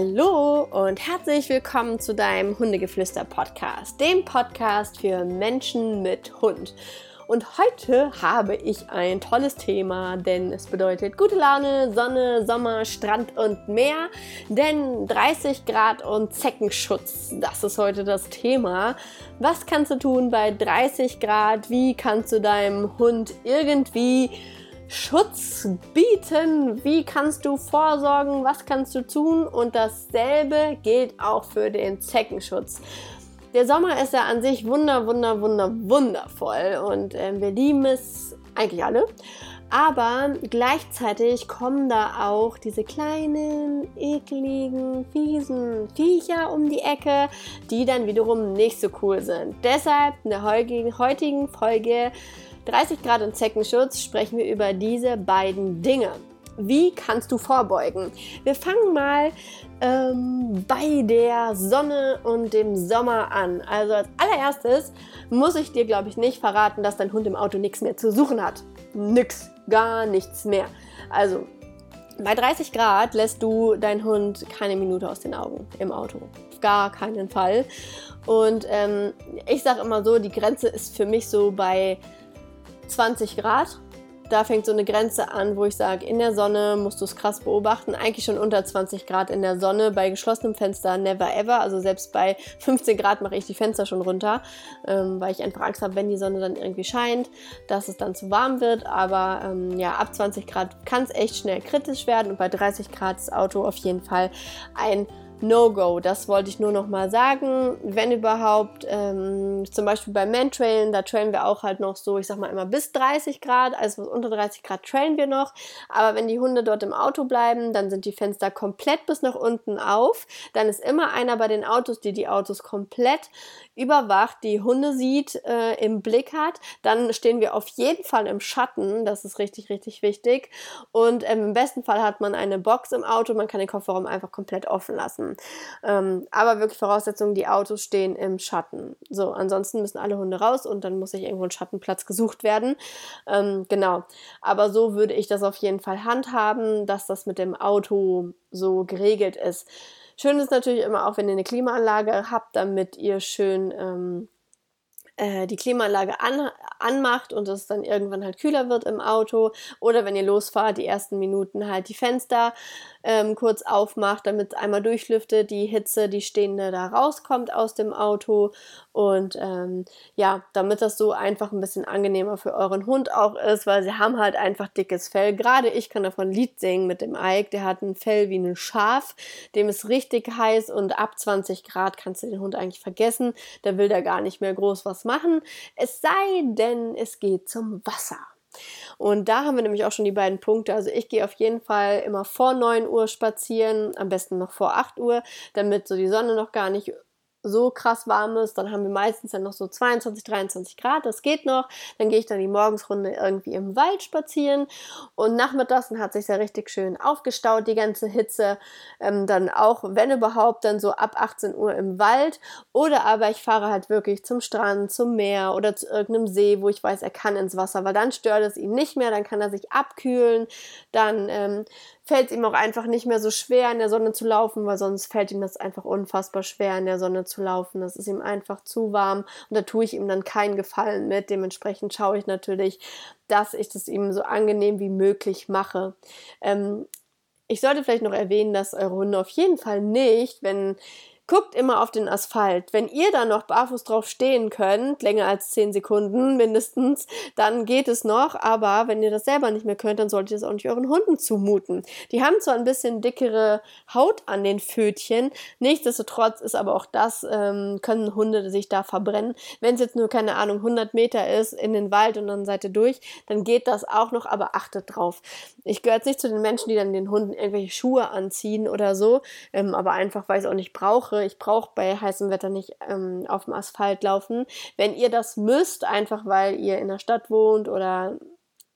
Hallo und herzlich willkommen zu deinem Hundegeflüster-Podcast, dem Podcast für Menschen mit Hund. Und heute habe ich ein tolles Thema, denn es bedeutet gute Laune, Sonne, Sommer, Strand und Meer. Denn 30 Grad und Zeckenschutz, das ist heute das Thema. Was kannst du tun bei 30 Grad? Wie kannst du deinem Hund irgendwie Schutz bieten? Wie kannst du vorsorgen? Was kannst du tun? Und dasselbe gilt auch für den Zeckenschutz. Der Sommer ist ja an sich wunder, wunder, wunder, wundervoll und äh, wir lieben es eigentlich alle. Aber gleichzeitig kommen da auch diese kleinen, ekligen, fiesen Viecher um die Ecke, die dann wiederum nicht so cool sind. Deshalb in der heutigen Folge 30 Grad und Zeckenschutz sprechen wir über diese beiden Dinge. Wie kannst du vorbeugen? Wir fangen mal ähm, bei der Sonne und dem Sommer an. Also als allererstes muss ich dir, glaube ich, nicht verraten, dass dein Hund im Auto nichts mehr zu suchen hat. Nix, gar nichts mehr. Also bei 30 Grad lässt du deinen Hund keine Minute aus den Augen im Auto. Gar keinen Fall. Und ähm, ich sage immer so, die Grenze ist für mich so bei 20 Grad. Da fängt so eine Grenze an, wo ich sage, in der Sonne musst du es krass beobachten. Eigentlich schon unter 20 Grad in der Sonne. Bei geschlossenem Fenster never ever. Also selbst bei 15 Grad mache ich die Fenster schon runter, ähm, weil ich einfach Angst habe, wenn die Sonne dann irgendwie scheint, dass es dann zu warm wird. Aber ähm, ja, ab 20 Grad kann es echt schnell kritisch werden. Und bei 30 Grad ist das Auto auf jeden Fall ein No-Go. Das wollte ich nur noch mal sagen. Wenn überhaupt, ähm, zum Beispiel beim Mantrailen, da trailen wir auch halt noch so, ich sag mal immer bis 30 Grad, also unter 30 Grad trailen wir noch. Aber wenn die Hunde dort im Auto bleiben, dann sind die Fenster komplett bis nach unten auf. Dann ist immer einer bei den Autos, die die Autos komplett überwacht, die Hunde sieht, äh, im Blick hat. Dann stehen wir auf jeden Fall im Schatten. Das ist richtig, richtig wichtig. Und ähm, im besten Fall hat man eine Box im Auto. Man kann den Kofferraum einfach komplett offen lassen. Ähm, aber wirklich Voraussetzung, die Autos stehen im Schatten. So, ansonsten müssen alle Hunde raus und dann muss sich irgendwo ein Schattenplatz gesucht werden. Ähm, genau. Aber so würde ich das auf jeden Fall handhaben, dass das mit dem Auto so geregelt ist. Schön ist natürlich immer auch, wenn ihr eine Klimaanlage habt, damit ihr schön ähm, äh, die Klimaanlage an, anmacht und es dann irgendwann halt kühler wird im Auto oder wenn ihr losfahrt, die ersten Minuten halt die Fenster ähm, kurz aufmacht, damit einmal durchlüftet, die Hitze, die stehende da rauskommt aus dem Auto. Und ähm, ja, damit das so einfach ein bisschen angenehmer für euren Hund auch ist, weil sie haben halt einfach dickes Fell. Gerade ich kann davon Lied singen mit dem Ike, der hat ein Fell wie ein Schaf, dem ist richtig heiß und ab 20 Grad kannst du den Hund eigentlich vergessen, da will der gar nicht mehr groß was machen, es sei denn, es geht zum Wasser. Und da haben wir nämlich auch schon die beiden Punkte. Also ich gehe auf jeden Fall immer vor 9 Uhr spazieren, am besten noch vor 8 Uhr, damit so die Sonne noch gar nicht so krass warm ist, dann haben wir meistens dann noch so 22, 23 Grad, das geht noch. Dann gehe ich dann die Morgensrunde irgendwie im Wald spazieren und nachmittags dann hat sich ja richtig schön aufgestaut, die ganze Hitze. Ähm, dann auch, wenn überhaupt, dann so ab 18 Uhr im Wald oder aber ich fahre halt wirklich zum Strand, zum Meer oder zu irgendeinem See, wo ich weiß, er kann ins Wasser, weil dann stört es ihn nicht mehr, dann kann er sich abkühlen, dann ähm, fällt es ihm auch einfach nicht mehr so schwer, in der Sonne zu laufen, weil sonst fällt ihm das einfach unfassbar schwer, in der Sonne zu laufen. Das ist ihm einfach zu warm und da tue ich ihm dann keinen Gefallen mit. Dementsprechend schaue ich natürlich, dass ich das ihm so angenehm wie möglich mache. Ähm, ich sollte vielleicht noch erwähnen, dass eure Hunde auf jeden Fall nicht, wenn Guckt immer auf den Asphalt. Wenn ihr da noch barfuß drauf stehen könnt, länger als 10 Sekunden mindestens, dann geht es noch. Aber wenn ihr das selber nicht mehr könnt, dann solltet ihr es auch nicht euren Hunden zumuten. Die haben zwar ein bisschen dickere Haut an den Fötchen, nichtsdestotrotz ist aber auch das, ähm, können Hunde sich da verbrennen. Wenn es jetzt nur, keine Ahnung, 100 Meter ist in den Wald und dann seid ihr durch, dann geht das auch noch, aber achtet drauf. Ich gehöre jetzt nicht zu den Menschen, die dann den Hunden irgendwelche Schuhe anziehen oder so, ähm, aber einfach, weil ich es auch nicht brauche ich brauche bei heißem Wetter nicht ähm, auf dem Asphalt laufen. Wenn ihr das müsst, einfach weil ihr in der Stadt wohnt oder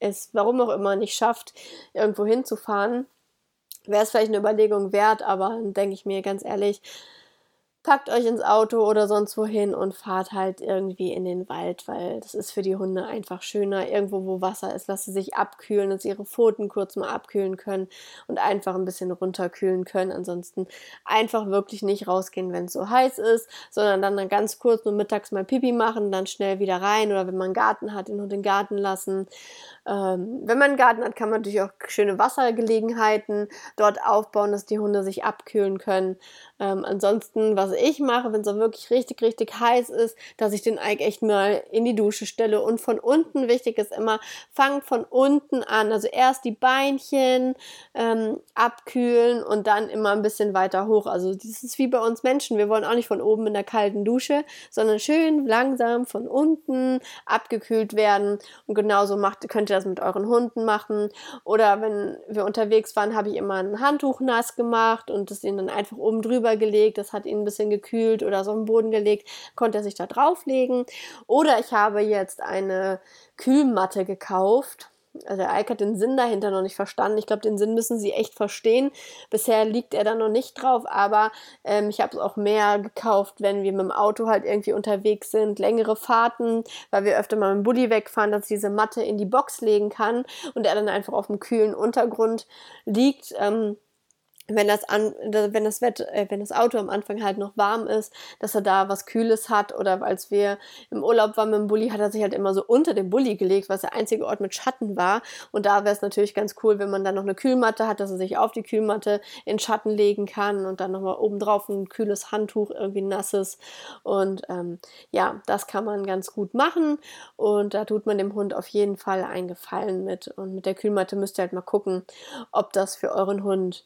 es warum auch immer nicht schafft, irgendwo hinzufahren, wäre es vielleicht eine Überlegung wert, aber dann denke ich mir ganz ehrlich, packt euch ins Auto oder sonst wohin und fahrt halt irgendwie in den Wald, weil das ist für die Hunde einfach schöner. Irgendwo, wo Wasser ist, dass sie sich abkühlen, dass ihre Pfoten kurz mal abkühlen können und einfach ein bisschen runterkühlen können. Ansonsten einfach wirklich nicht rausgehen, wenn es so heiß ist, sondern dann, dann ganz kurz nur mittags mal Pipi machen, dann schnell wieder rein oder wenn man einen Garten hat, den Hund in den Garten lassen. Ähm, wenn man einen Garten hat, kann man natürlich auch schöne Wassergelegenheiten dort aufbauen, dass die Hunde sich abkühlen können. Ähm, ansonsten, was ich mache, wenn es so wirklich richtig, richtig heiß ist, dass ich den Eik echt mal in die Dusche stelle und von unten, wichtig ist immer, fangt von unten an. Also erst die Beinchen ähm, abkühlen und dann immer ein bisschen weiter hoch. Also das ist wie bei uns Menschen. Wir wollen auch nicht von oben in der kalten Dusche, sondern schön langsam von unten abgekühlt werden. Und genauso macht, könnt ihr das mit euren Hunden machen. Oder wenn wir unterwegs waren, habe ich immer ein Handtuch nass gemacht und das ihnen dann einfach oben drüber gelegt. Das hat ihn ein bisschen gekühlt oder so den Boden gelegt, konnte er sich da drauflegen. Oder ich habe jetzt eine Kühlmatte gekauft also der Ike hat den Sinn dahinter noch nicht verstanden. Ich glaube, den Sinn müssen sie echt verstehen. Bisher liegt er da noch nicht drauf, aber ähm, ich habe es auch mehr gekauft, wenn wir mit dem Auto halt irgendwie unterwegs sind, längere Fahrten, weil wir öfter mal mit dem Bulli wegfahren, dass ich diese Matte in die Box legen kann und er dann einfach auf dem kühlen Untergrund liegt. Ähm, wenn das an, wenn das Wett, äh, wenn das Auto am Anfang halt noch warm ist, dass er da was Kühles hat oder als wir im Urlaub waren mit dem Bulli, hat er sich halt immer so unter den Bulli gelegt, was der einzige Ort mit Schatten war. Und da wäre es natürlich ganz cool, wenn man dann noch eine Kühlmatte hat, dass er sich auf die Kühlmatte in Schatten legen kann und dann nochmal obendrauf ein kühles Handtuch, irgendwie nasses. Und ähm, ja, das kann man ganz gut machen. Und da tut man dem Hund auf jeden Fall einen Gefallen mit. Und mit der Kühlmatte müsst ihr halt mal gucken, ob das für euren Hund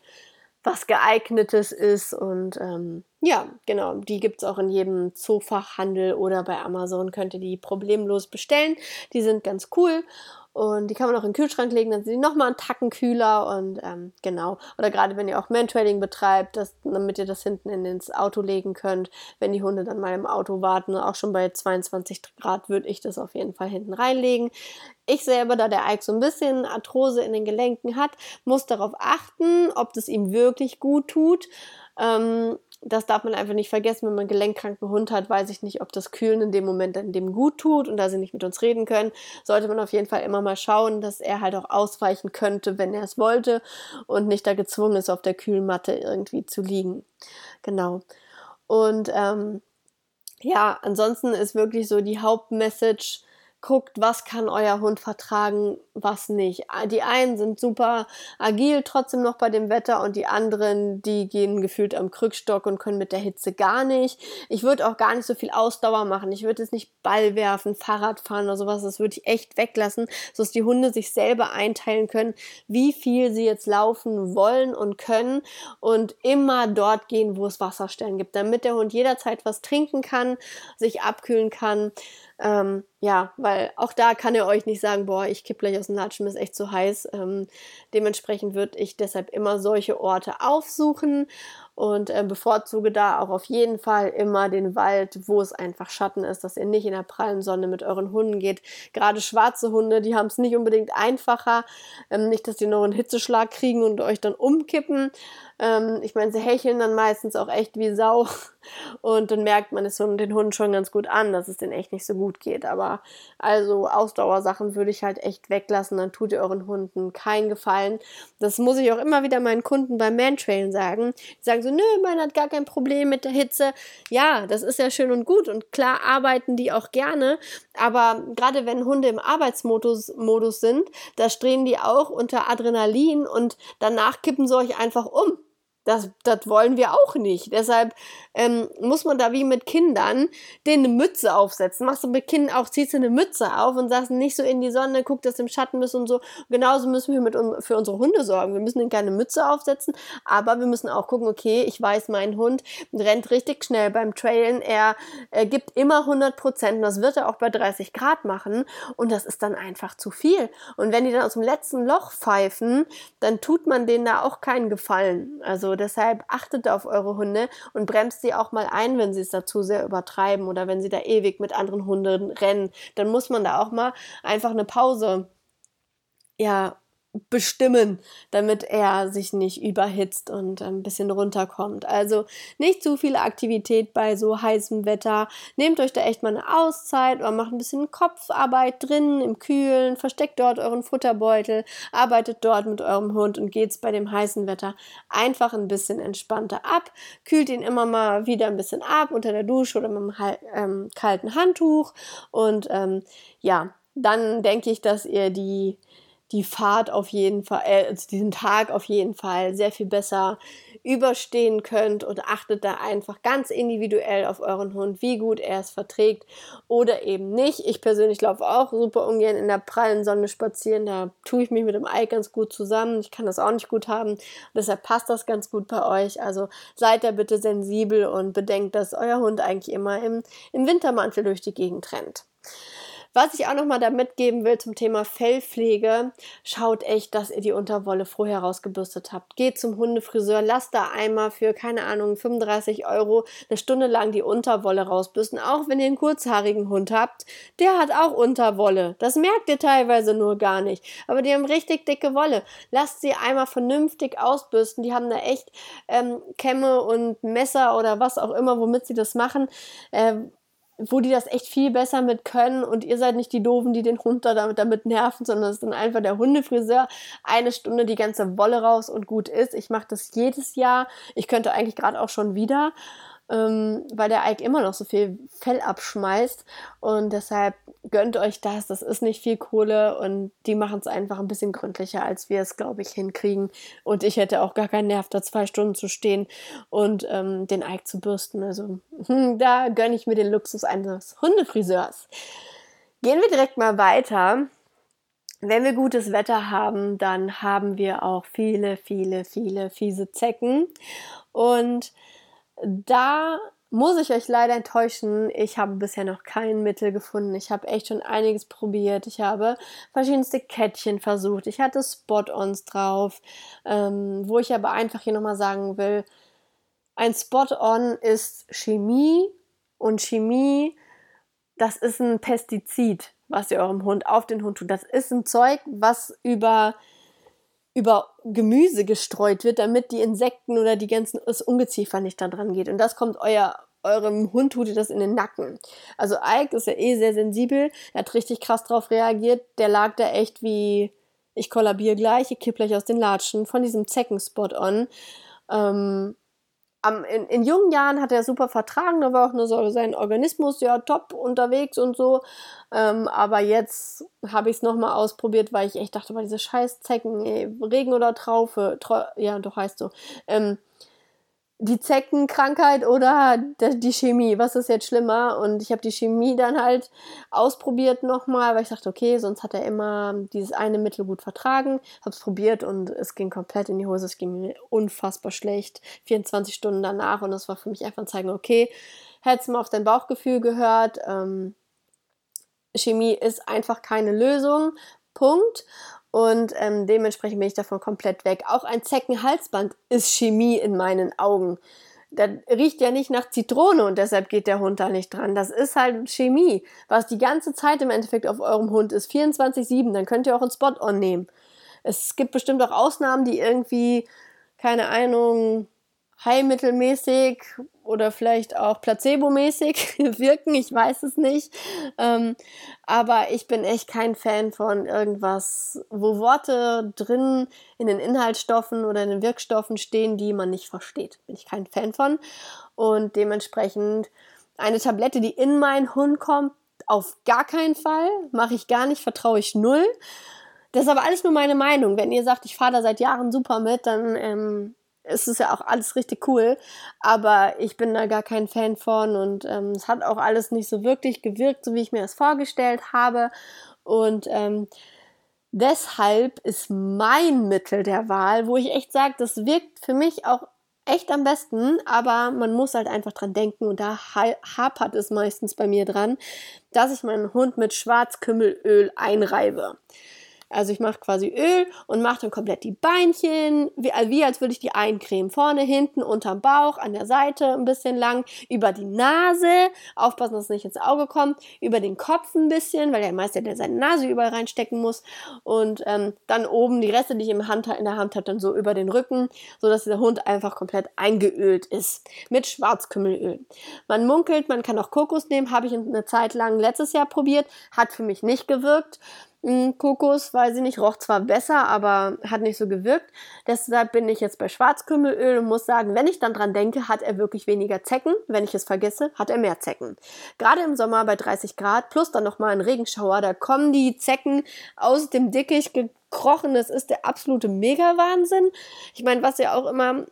was geeignetes ist. Und ähm, ja, genau, die gibt es auch in jedem Zoofachhandel oder bei Amazon könnt ihr die problemlos bestellen. Die sind ganz cool. Und die kann man auch in den Kühlschrank legen, dann sind die nochmal einen Tacken kühler und ähm, genau. Oder gerade wenn ihr auch Mantrailing betreibt, dass, damit ihr das hinten in ins Auto legen könnt, wenn die Hunde dann mal im Auto warten. Auch schon bei 22 Grad würde ich das auf jeden Fall hinten reinlegen. Ich selber, da der Ike so ein bisschen Arthrose in den Gelenken hat, muss darauf achten, ob das ihm wirklich gut tut. Ähm, das darf man einfach nicht vergessen, wenn man einen gelenkkranken Hund hat, weiß ich nicht, ob das Kühlen in dem Moment dann dem gut tut und da sie nicht mit uns reden können, sollte man auf jeden Fall immer mal schauen, dass er halt auch ausweichen könnte, wenn er es wollte und nicht da gezwungen ist, auf der Kühlmatte irgendwie zu liegen. Genau. Und ähm, ja, ansonsten ist wirklich so die Hauptmessage, guckt, was kann euer Hund vertragen, was nicht. Die einen sind super agil trotzdem noch bei dem Wetter und die anderen, die gehen gefühlt am Krückstock und können mit der Hitze gar nicht. Ich würde auch gar nicht so viel Ausdauer machen. Ich würde jetzt nicht Ball werfen, Fahrrad fahren oder sowas. Das würde ich echt weglassen, sodass die Hunde sich selber einteilen können, wie viel sie jetzt laufen wollen und können und immer dort gehen, wo es Wasserstellen gibt, damit der Hund jederzeit was trinken kann, sich abkühlen kann. Ähm, ja, weil auch da kann er euch nicht sagen, boah, ich kipp gleich aus dem Latschen, ist echt zu heiß. Ähm, dementsprechend würde ich deshalb immer solche Orte aufsuchen und äh, bevorzuge da auch auf jeden Fall immer den Wald, wo es einfach Schatten ist, dass ihr nicht in der prallen Sonne mit euren Hunden geht. Gerade schwarze Hunde, die haben es nicht unbedingt einfacher. Ähm, nicht, dass die noch einen Hitzeschlag kriegen und euch dann umkippen. Ähm, ich meine, sie hecheln dann meistens auch echt wie Sau. Und dann merkt man es den Hunden schon ganz gut an, dass es denen echt nicht so gut geht. Aber also Ausdauersachen würde ich halt echt weglassen. Dann tut ihr euren Hunden keinen Gefallen. Das muss ich auch immer wieder meinen Kunden beim Mantrailen sagen. Die sagen so, nö, man hat gar kein Problem mit der Hitze. Ja, das ist ja schön und gut. Und klar arbeiten die auch gerne. Aber gerade wenn Hunde im Arbeitsmodus Modus sind, da streben die auch unter Adrenalin und danach kippen sie euch einfach um. Das, das wollen wir auch nicht. Deshalb ähm, muss man da wie mit Kindern denen eine Mütze aufsetzen. Machst du mit Kindern auch, ziehst du eine Mütze auf und sagst nicht so in die Sonne, guck, dass du im Schatten bist und so. Genauso müssen wir mit un für unsere Hunde sorgen. Wir müssen ihnen keine Mütze aufsetzen, aber wir müssen auch gucken, okay, ich weiß, mein Hund rennt richtig schnell beim Trailen. Er, er gibt immer 100 Prozent. Das wird er auch bei 30 Grad machen. Und das ist dann einfach zu viel. Und wenn die dann aus dem letzten Loch pfeifen, dann tut man denen da auch keinen Gefallen. Also deshalb achtet auf eure Hunde und bremst sie auch mal ein, wenn sie es dazu sehr übertreiben oder wenn sie da ewig mit anderen Hunden rennen. Dann muss man da auch mal einfach eine Pause ja bestimmen, damit er sich nicht überhitzt und ein bisschen runterkommt. Also nicht zu viel Aktivität bei so heißem Wetter. Nehmt euch da echt mal eine Auszeit oder macht ein bisschen Kopfarbeit drin im Kühlen, versteckt dort euren Futterbeutel, arbeitet dort mit eurem Hund und geht's bei dem heißen Wetter einfach ein bisschen entspannter ab. Kühlt ihn immer mal wieder ein bisschen ab unter der Dusche oder mit einem ähm, kalten Handtuch und ähm, ja, dann denke ich, dass ihr die die Fahrt auf jeden Fall, äh, also diesen Tag auf jeden Fall sehr viel besser überstehen könnt und achtet da einfach ganz individuell auf euren Hund, wie gut er es verträgt oder eben nicht. Ich persönlich laufe auch super ungern in der prallen Sonne spazieren, da tue ich mich mit dem Ei ganz gut zusammen. Ich kann das auch nicht gut haben, deshalb passt das ganz gut bei euch. Also seid da bitte sensibel und bedenkt, dass euer Hund eigentlich immer im, im Wintermantel durch die Gegend rennt. Was ich auch noch mal da mitgeben will zum Thema Fellpflege, schaut echt, dass ihr die Unterwolle vorher rausgebürstet habt. Geht zum Hundefriseur, lasst da einmal für, keine Ahnung, 35 Euro eine Stunde lang die Unterwolle rausbürsten. Auch wenn ihr einen kurzhaarigen Hund habt, der hat auch Unterwolle. Das merkt ihr teilweise nur gar nicht. Aber die haben richtig dicke Wolle. Lasst sie einmal vernünftig ausbürsten. Die haben da echt ähm, Kämme und Messer oder was auch immer, womit sie das machen. Ähm, wo die das echt viel besser mit können und ihr seid nicht die Doofen, die den Hund da damit, damit nerven, sondern es ist dann einfach der Hundefriseur. Eine Stunde die ganze Wolle raus und gut ist. Ich mache das jedes Jahr. Ich könnte eigentlich gerade auch schon wieder ähm, weil der Ike immer noch so viel Fell abschmeißt. Und deshalb gönnt euch das. Das ist nicht viel Kohle und die machen es einfach ein bisschen gründlicher, als wir es, glaube ich, hinkriegen. Und ich hätte auch gar keinen Nerv, da zwei Stunden zu stehen und ähm, den Ike zu bürsten. Also hm, da gönne ich mir den Luxus eines Hundefriseurs. Gehen wir direkt mal weiter. Wenn wir gutes Wetter haben, dann haben wir auch viele, viele, viele fiese Zecken. Und da muss ich euch leider enttäuschen. Ich habe bisher noch kein Mittel gefunden. Ich habe echt schon einiges probiert. Ich habe verschiedenste Kettchen versucht. Ich hatte Spot-ons drauf, ähm, wo ich aber einfach hier nochmal sagen will, ein Spot-on ist Chemie und Chemie, das ist ein Pestizid, was ihr eurem Hund auf den Hund tut. Das ist ein Zeug, was über über Gemüse gestreut wird, damit die Insekten oder die ganzen das Ungeziefer nicht da dran geht. Und das kommt euer eurem Hund tut ihr das in den Nacken. Also Ike ist ja eh sehr sensibel, er hat richtig krass drauf reagiert. Der lag da echt wie ich kollabiere gleich, ich kipp gleich aus den Latschen von diesem Zeckenspot on. Ähm, am, in, in, jungen Jahren hat er super vertragen, da war auch nur so sein Organismus ja top unterwegs und so. Ähm, aber jetzt habe ich es nochmal ausprobiert, weil ich echt dachte, bei diese scheiß Zecken, ey, Regen oder Traufe, Trau ja, doch heißt so. Ähm, die Zeckenkrankheit oder die Chemie, was ist jetzt schlimmer? Und ich habe die Chemie dann halt ausprobiert nochmal, weil ich dachte, okay, sonst hat er immer dieses eine Mittel gut vertragen. Habe es probiert und es ging komplett in die Hose. Es ging mir unfassbar schlecht. 24 Stunden danach und das war für mich einfach ein Zeichen, okay, hättest mal auf dein Bauchgefühl gehört. Ähm, Chemie ist einfach keine Lösung. Punkt. Und ähm, dementsprechend bin ich davon komplett weg. Auch ein Zeckenhalsband ist Chemie in meinen Augen. Das riecht ja nicht nach Zitrone und deshalb geht der Hund da nicht dran. Das ist halt Chemie, was die ganze Zeit im Endeffekt auf eurem Hund ist. 24-7, dann könnt ihr auch einen Spot-on nehmen. Es gibt bestimmt auch Ausnahmen, die irgendwie, keine Ahnung, heilmittelmäßig oder vielleicht auch placebomäßig wirken, ich weiß es nicht. Ähm, aber ich bin echt kein Fan von irgendwas, wo Worte drin in den Inhaltsstoffen oder in den Wirkstoffen stehen, die man nicht versteht. Bin ich kein Fan von. Und dementsprechend eine Tablette, die in meinen Hund kommt, auf gar keinen Fall, mache ich gar nicht, vertraue ich null. Das ist aber alles nur meine Meinung. Wenn ihr sagt, ich fahre da seit Jahren super mit, dann ähm, es ist ja auch alles richtig cool, aber ich bin da gar kein Fan von und ähm, es hat auch alles nicht so wirklich gewirkt, so wie ich mir das vorgestellt habe. Und ähm, deshalb ist mein Mittel der Wahl, wo ich echt sage, das wirkt für mich auch echt am besten, aber man muss halt einfach dran denken und da hapert es meistens bei mir dran, dass ich meinen Hund mit Schwarzkümmelöl einreibe. Also ich mache quasi Öl und mache dann komplett die Beinchen, wie, also wie als würde ich die eincremen. Vorne, hinten, unterm Bauch, an der Seite ein bisschen lang, über die Nase, aufpassen, dass es nicht ins Auge kommt, über den Kopf ein bisschen, weil der Meister der seine Nase überall reinstecken muss und ähm, dann oben die Reste, die ich im Hand, in der Hand habe, dann so über den Rücken, sodass der Hund einfach komplett eingeölt ist mit Schwarzkümmelöl. Man munkelt, man kann auch Kokos nehmen, habe ich eine Zeit lang letztes Jahr probiert, hat für mich nicht gewirkt. Hm, Kokos, weiß ich nicht, roch zwar besser, aber hat nicht so gewirkt. Deshalb bin ich jetzt bei Schwarzkümmelöl und muss sagen, wenn ich dann dran denke, hat er wirklich weniger Zecken. Wenn ich es vergesse, hat er mehr Zecken. Gerade im Sommer bei 30 Grad plus dann nochmal ein Regenschauer, da kommen die Zecken aus dem Dickicht gekrochen. Das ist der absolute Mega-Wahnsinn. Ich meine, was ja auch immer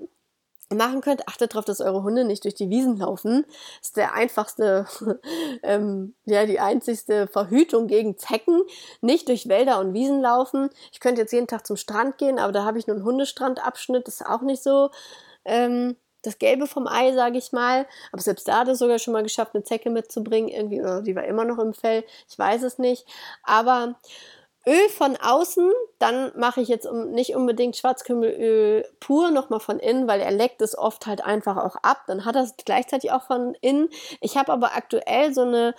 machen könnt, achtet darauf, dass eure Hunde nicht durch die Wiesen laufen. Das ist der einfachste, ähm, ja, die einzigste Verhütung gegen Zecken. Nicht durch Wälder und Wiesen laufen. Ich könnte jetzt jeden Tag zum Strand gehen, aber da habe ich nur einen Hundestrandabschnitt. Das ist auch nicht so ähm, das Gelbe vom Ei, sage ich mal. Aber selbst da hat es sogar schon mal geschafft, eine Zecke mitzubringen. Irgendwie, oder die war immer noch im Fell. Ich weiß es nicht. Aber Öl von außen, dann mache ich jetzt nicht unbedingt Schwarzkümmelöl pur nochmal von innen, weil er leckt es oft halt einfach auch ab. Dann hat er es gleichzeitig auch von innen. Ich habe aber aktuell so eine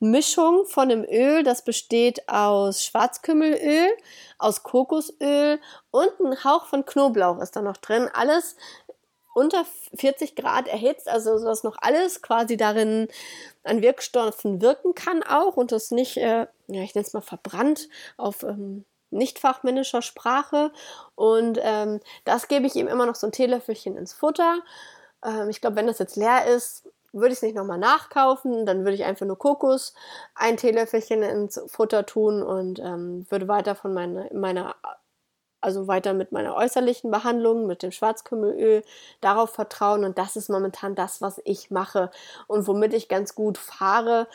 Mischung von dem Öl, das besteht aus Schwarzkümmelöl, aus Kokosöl und ein Hauch von Knoblauch ist da noch drin. Alles unter 40 Grad erhitzt, also dass noch alles quasi darin an Wirkstoffen wirken kann auch und das nicht, äh, ja, ich nenne es mal verbrannt auf ähm, nicht fachmännischer Sprache. Und ähm, das gebe ich ihm immer noch so ein Teelöffelchen ins Futter. Ähm, ich glaube, wenn das jetzt leer ist, würde ich es nicht nochmal nachkaufen. Dann würde ich einfach nur Kokos, ein Teelöffelchen ins Futter tun und ähm, würde weiter von meine, meiner also weiter mit meiner äußerlichen Behandlung, mit dem Schwarzkümmelöl, darauf vertrauen. Und das ist momentan das, was ich mache und womit ich ganz gut fahre,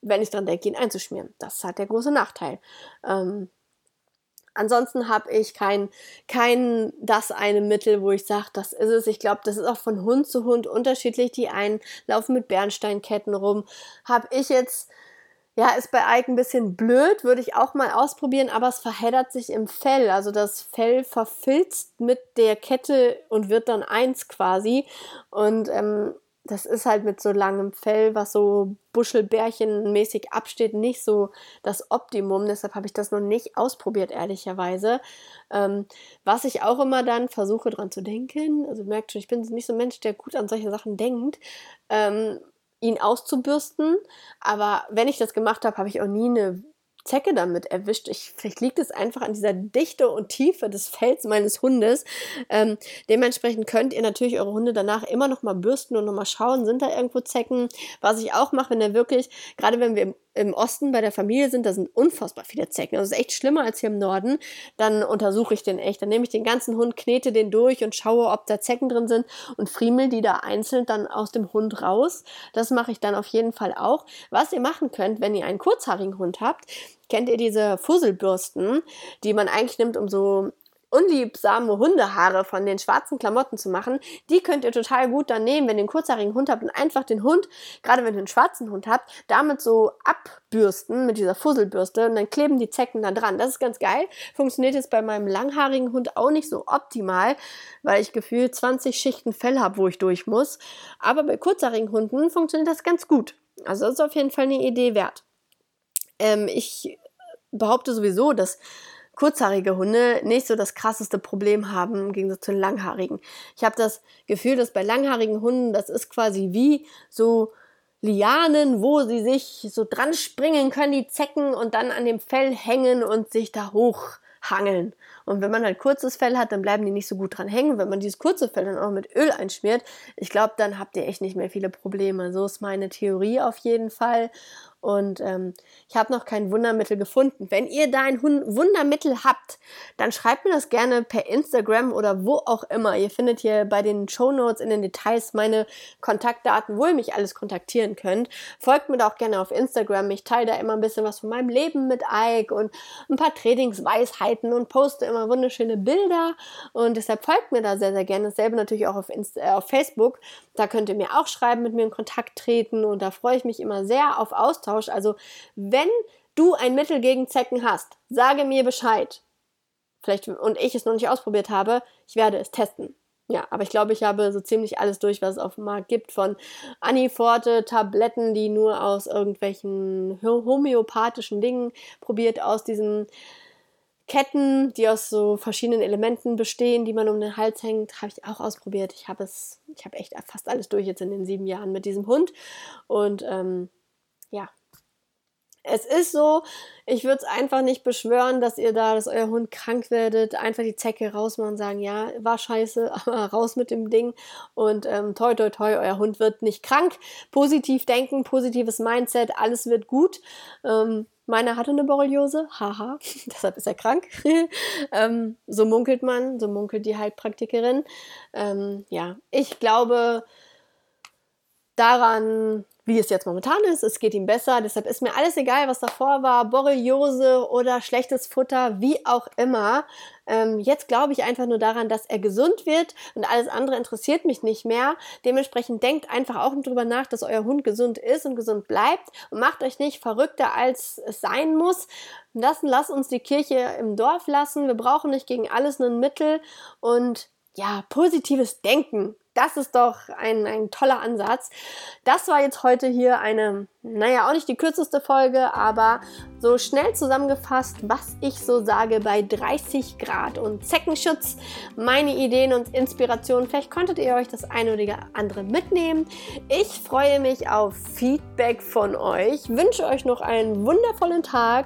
wenn ich dran denke, ihn einzuschmieren. Das halt der große Nachteil. Ähm, ansonsten habe ich kein, kein das eine Mittel, wo ich sage, das ist es. Ich glaube, das ist auch von Hund zu Hund unterschiedlich. Die einen laufen mit Bernsteinketten rum. Habe ich jetzt ja, ist bei Ike ein bisschen blöd, würde ich auch mal ausprobieren, aber es verheddert sich im Fell. Also das Fell verfilzt mit der Kette und wird dann eins quasi. Und ähm, das ist halt mit so langem Fell, was so Buschelbärchenmäßig absteht, nicht so das Optimum. Deshalb habe ich das noch nicht ausprobiert, ehrlicherweise. Ähm, was ich auch immer dann versuche dran zu denken, also merkt schon, ich bin nicht so ein Mensch, der gut an solche Sachen denkt. Ähm, ihn auszubürsten. Aber wenn ich das gemacht habe, habe ich auch nie eine Zecke damit erwischt. Ich, vielleicht liegt es einfach an dieser Dichte und Tiefe des Fells meines Hundes. Ähm, dementsprechend könnt ihr natürlich eure Hunde danach immer noch mal bürsten und noch mal schauen, sind da irgendwo Zecken. Was ich auch mache, wenn er wirklich, gerade wenn wir im im Osten bei der Familie sind, da sind unfassbar viele Zecken. Das ist echt schlimmer als hier im Norden. Dann untersuche ich den echt. Dann nehme ich den ganzen Hund, knete den durch und schaue, ob da Zecken drin sind und friemel die da einzeln dann aus dem Hund raus. Das mache ich dann auf jeden Fall auch. Was ihr machen könnt, wenn ihr einen kurzhaarigen Hund habt, kennt ihr diese Fusselbürsten, die man eigentlich nimmt, um so unliebsame Hundehaare von den schwarzen Klamotten zu machen, die könnt ihr total gut dann nehmen, wenn ihr einen kurzhaarigen Hund habt und einfach den Hund, gerade wenn ihr einen schwarzen Hund habt, damit so abbürsten mit dieser Fusselbürste und dann kleben die Zecken da dran. Das ist ganz geil. Funktioniert jetzt bei meinem langhaarigen Hund auch nicht so optimal, weil ich gefühlt 20 Schichten Fell habe, wo ich durch muss. Aber bei kurzhaarigen Hunden funktioniert das ganz gut. Also das ist auf jeden Fall eine Idee wert. Ähm, ich behaupte sowieso, dass kurzhaarige Hunde nicht so das krasseste Problem haben im Gegensatz zu den langhaarigen. Ich habe das Gefühl, dass bei langhaarigen Hunden, das ist quasi wie so Lianen, wo sie sich so dran springen können, die Zecken und dann an dem Fell hängen und sich da hochhangeln. Und wenn man halt kurzes Fell hat, dann bleiben die nicht so gut dran hängen. wenn man dieses kurze Fell dann auch mit Öl einschmiert, ich glaube, dann habt ihr echt nicht mehr viele Probleme. So ist meine Theorie auf jeden Fall. Und ähm, ich habe noch kein Wundermittel gefunden. Wenn ihr da ein Wundermittel habt, dann schreibt mir das gerne per Instagram oder wo auch immer. Ihr findet hier bei den Show Notes in den Details meine Kontaktdaten, wo ihr mich alles kontaktieren könnt. Folgt mir da auch gerne auf Instagram. Ich teile da immer ein bisschen was von meinem Leben mit Ike und ein paar Trainingsweisheiten und poste immer wunderschöne Bilder. Und deshalb folgt mir da sehr, sehr gerne. Dasselbe natürlich auch auf, Insta äh, auf Facebook. Da könnt ihr mir auch schreiben, mit mir in Kontakt treten. Und da freue ich mich immer sehr auf Austausch Austausch. Also wenn du ein Mittel gegen Zecken hast, sage mir Bescheid. Vielleicht und ich es noch nicht ausprobiert habe, ich werde es testen. Ja, aber ich glaube, ich habe so ziemlich alles durch, was es auf dem Markt gibt, von Aniforte, Tabletten, die nur aus irgendwelchen homöopathischen Dingen probiert, aus diesen Ketten, die aus so verschiedenen Elementen bestehen, die man um den Hals hängt, habe ich auch ausprobiert. Ich habe es, ich habe echt fast alles durch jetzt in den sieben Jahren mit diesem Hund. Und ähm, ja, es ist so, ich würde es einfach nicht beschwören, dass ihr da, dass euer Hund krank werdet, einfach die Zecke rausmachen und sagen, ja, war scheiße, aber raus mit dem Ding und ähm, toi, toi, toi, euer Hund wird nicht krank. Positiv denken, positives Mindset, alles wird gut. Ähm, Meiner hatte eine Borreliose, haha, deshalb ist er krank. ähm, so munkelt man, so munkelt die Heilpraktikerin. Ähm, ja, ich glaube daran, wie es jetzt momentan ist. Es geht ihm besser. Deshalb ist mir alles egal, was davor war. Borreliose oder schlechtes Futter, wie auch immer. Ähm, jetzt glaube ich einfach nur daran, dass er gesund wird und alles andere interessiert mich nicht mehr. Dementsprechend denkt einfach auch darüber nach, dass euer Hund gesund ist und gesund bleibt und macht euch nicht verrückter, als es sein muss. Lassen, lasst uns die Kirche im Dorf lassen. Wir brauchen nicht gegen alles ein Mittel und ja, positives Denken. Das ist doch ein, ein toller Ansatz. Das war jetzt heute hier eine, naja, auch nicht die kürzeste Folge, aber so schnell zusammengefasst, was ich so sage bei 30 Grad und Zeckenschutz, meine Ideen und Inspirationen. Vielleicht konntet ihr euch das eine oder andere mitnehmen. Ich freue mich auf Feedback von euch, wünsche euch noch einen wundervollen Tag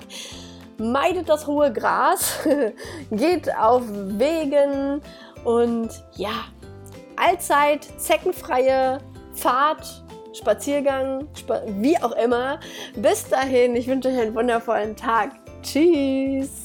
meidet das hohe Gras, geht auf Wegen und ja, allzeit zeckenfreie Fahrt, Spaziergang, spa wie auch immer. Bis dahin, ich wünsche euch einen wundervollen Tag. Tschüss.